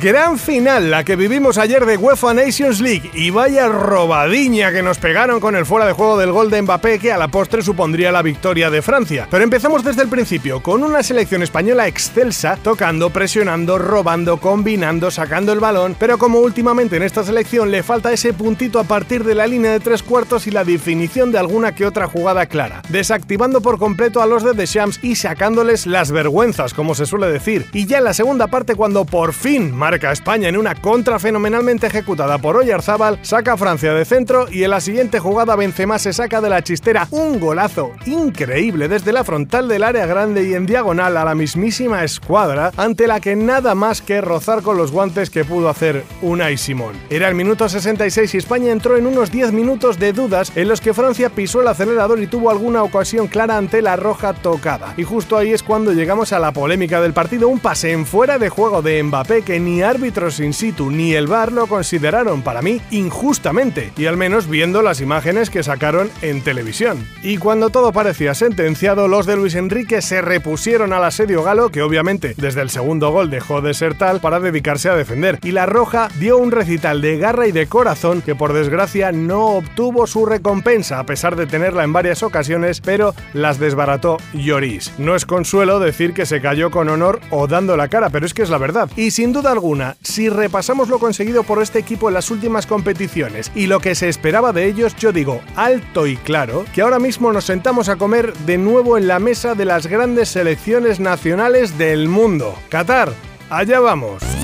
Gran final la que vivimos ayer de UEFA Nations League y vaya robadiña que nos pegaron con el fuera de juego del gol de Mbappé que a la postre supondría la victoria de Francia. Pero empezamos desde el principio con una selección española excelsa, tocando, presionando, robando, combinando, sacando el balón, pero como últimamente en esta selección le falta ese puntito a partir de la línea de tres cuartos y la definición de alguna que otra jugada clara, desactivando por completo a los de Deschamps y sacándoles las vergüenzas, como se suele decir. Y ya en la segunda parte cuando por fin marca España en una contra fenomenalmente ejecutada por Oyarzábal, saca a Francia de centro y en la siguiente jugada Benzema se saca de la chistera un golazo increíble desde la frontal del área grande y en diagonal a la mismísima escuadra ante la que nada más que rozar con los guantes que pudo hacer Unai Simón. Era el minuto 66 y España entró en unos 10 minutos de dudas en los que Francia pisó el acelerador y tuvo alguna ocasión clara ante la roja tocada. Y justo ahí es cuando llegamos a la polémica del partido, un pase en fuera de juego de Mbappé que ni árbitros in situ ni el VAR lo consideraron para mí injustamente, y al menos viendo las imágenes que sacaron en televisión. Y cuando todo parecía sentenciado, los de Luis Enrique se repusieron al asedio galo, que obviamente desde el segundo gol dejó de ser tal para dedicarse a defender, y la Roja dio un recital de garra y de corazón que por desgracia no obtuvo su recompensa a pesar de tenerla en varias ocasiones, pero las desbarató Lloris. No es consuelo decir que se cayó con honor o dando la cara, pero es que es la verdad. Y sin duda alguna, si repasamos lo conseguido por este equipo en las últimas competiciones y lo que se esperaba de ellos, yo digo alto y claro que ahora mismo nos sentamos a comer de nuevo en la mesa de las grandes selecciones nacionales del mundo. Qatar, allá vamos.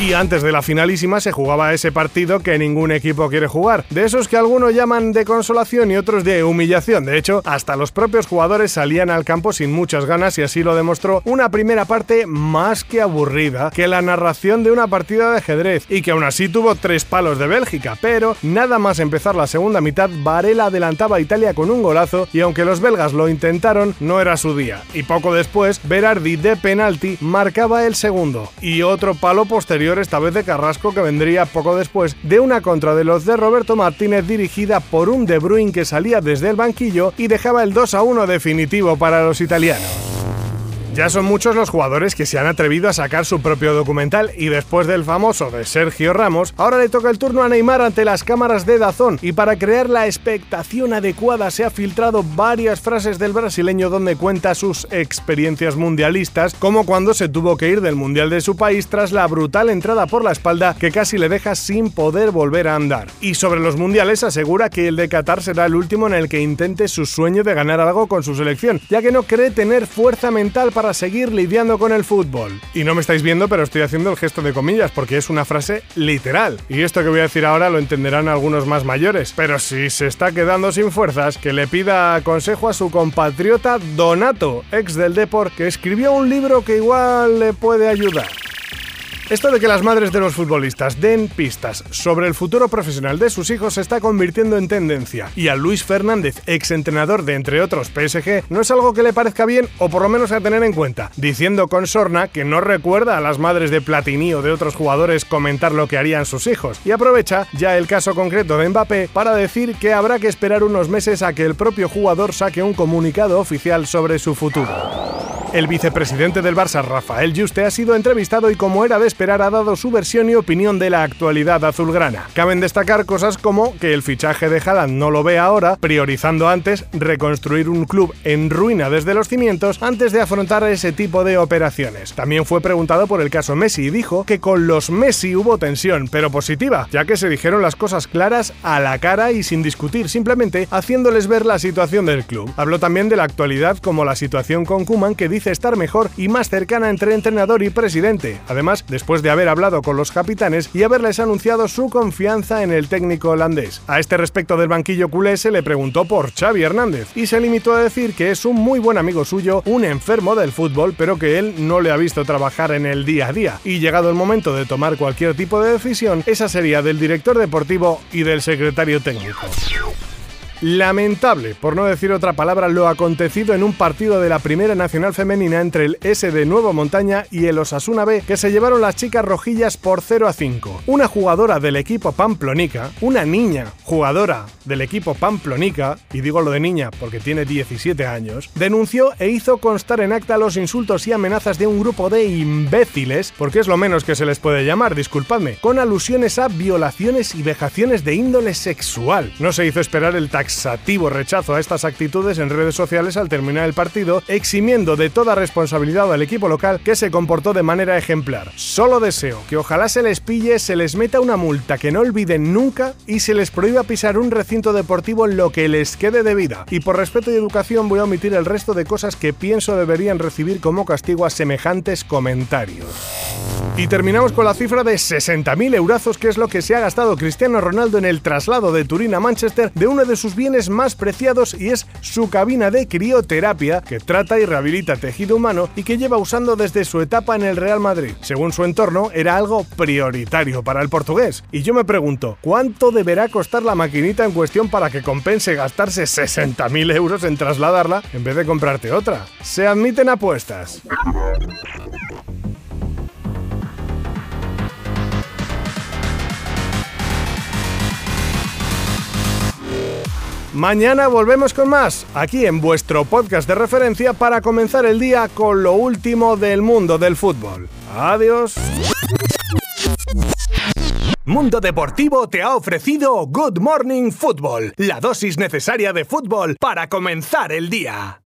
Y antes de la finalísima se jugaba ese partido que ningún equipo quiere jugar. De esos que algunos llaman de consolación y otros de humillación. De hecho, hasta los propios jugadores salían al campo sin muchas ganas y así lo demostró una primera parte más que aburrida que la narración de una partida de ajedrez y que aún así tuvo tres palos de Bélgica. Pero nada más empezar la segunda mitad, Varela adelantaba a Italia con un golazo y aunque los belgas lo intentaron, no era su día. Y poco después, Berardi de penalti marcaba el segundo. Y otro palo posterior esta vez de Carrasco que vendría poco después de una contra de los de Roberto Martínez dirigida por un De Bruyne que salía desde el banquillo y dejaba el 2 a 1 definitivo para los italianos. Ya son muchos los jugadores que se han atrevido a sacar su propio documental y después del famoso de Sergio Ramos, ahora le toca el turno a Neymar ante las cámaras de Dazón y para crear la expectación adecuada se ha filtrado varias frases del brasileño donde cuenta sus experiencias mundialistas, como cuando se tuvo que ir del mundial de su país tras la brutal entrada por la espalda que casi le deja sin poder volver a andar. Y sobre los mundiales asegura que el de Qatar será el último en el que intente su sueño de ganar algo con su selección, ya que no cree tener fuerza mental para seguir lidiando con el fútbol. Y no me estáis viendo, pero estoy haciendo el gesto de comillas porque es una frase literal. Y esto que voy a decir ahora lo entenderán algunos más mayores. Pero si se está quedando sin fuerzas, que le pida consejo a su compatriota Donato, ex del Deport, que escribió un libro que igual le puede ayudar. Esto de que las madres de los futbolistas den pistas sobre el futuro profesional de sus hijos se está convirtiendo en tendencia. Y a Luis Fernández, ex entrenador de entre otros PSG, no es algo que le parezca bien o por lo menos a tener en cuenta, diciendo con sorna que no recuerda a las madres de Platini o de otros jugadores comentar lo que harían sus hijos. Y aprovecha ya el caso concreto de Mbappé para decir que habrá que esperar unos meses a que el propio jugador saque un comunicado oficial sobre su futuro. El vicepresidente del Barça, Rafael Juste, ha sido entrevistado y como era de esperar ha dado su versión y opinión de la actualidad azulgrana. Caben destacar cosas como que el fichaje de Haaland no lo ve ahora, priorizando antes reconstruir un club en ruina desde los cimientos antes de afrontar ese tipo de operaciones. También fue preguntado por el caso Messi y dijo que con los Messi hubo tensión, pero positiva, ya que se dijeron las cosas claras a la cara y sin discutir, simplemente haciéndoles ver la situación del club. Habló también de la actualidad como la situación con Kuman que dice estar mejor y más cercana entre entrenador y presidente. Además, después de haber hablado con los capitanes y haberles anunciado su confianza en el técnico holandés. A este respecto del banquillo culé se le preguntó por Xavi Hernández y se limitó a decir que es un muy buen amigo suyo, un enfermo del fútbol, pero que él no le ha visto trabajar en el día a día. Y llegado el momento de tomar cualquier tipo de decisión, esa sería del director deportivo y del secretario técnico. Lamentable, por no decir otra palabra, lo acontecido en un partido de la Primera Nacional Femenina entre el S de Nuevo Montaña y el Osasuna B, que se llevaron las chicas rojillas por 0 a 5. Una jugadora del equipo Pamplonica, una niña jugadora del equipo Pamplonica, y digo lo de niña porque tiene 17 años, denunció e hizo constar en acta los insultos y amenazas de un grupo de imbéciles, porque es lo menos que se les puede llamar, disculpadme, con alusiones a violaciones y vejaciones de índole sexual. No se hizo esperar el taxativo rechazo a estas actitudes en redes sociales al terminar el partido, eximiendo de toda responsabilidad al equipo local que se comportó de manera ejemplar. Solo deseo que ojalá se les pille, se les meta una multa que no olviden nunca y se les prohíba pisar un recinto deportivo en lo que les quede de vida. Y por respeto y educación voy a omitir el resto de cosas que pienso deberían recibir como castigo a semejantes comentarios. Y terminamos con la cifra de 60.000 eurazos, que es lo que se ha gastado Cristiano Ronaldo en el traslado de Turín a Manchester de uno de sus bienes más preciados y es su cabina de crioterapia, que trata y rehabilita tejido humano y que lleva usando desde su etapa en el Real Madrid. Según su entorno, era algo prioritario para el portugués. Y yo me pregunto, ¿cuánto deberá costar la maquinita en cuestión para que compense gastarse 60.000 euros en trasladarla en vez de comprarte otra? Se admiten apuestas. Mañana volvemos con más, aquí en vuestro podcast de referencia para comenzar el día con lo último del mundo del fútbol. Adiós. Mundo Deportivo te ha ofrecido Good Morning Football, la dosis necesaria de fútbol para comenzar el día.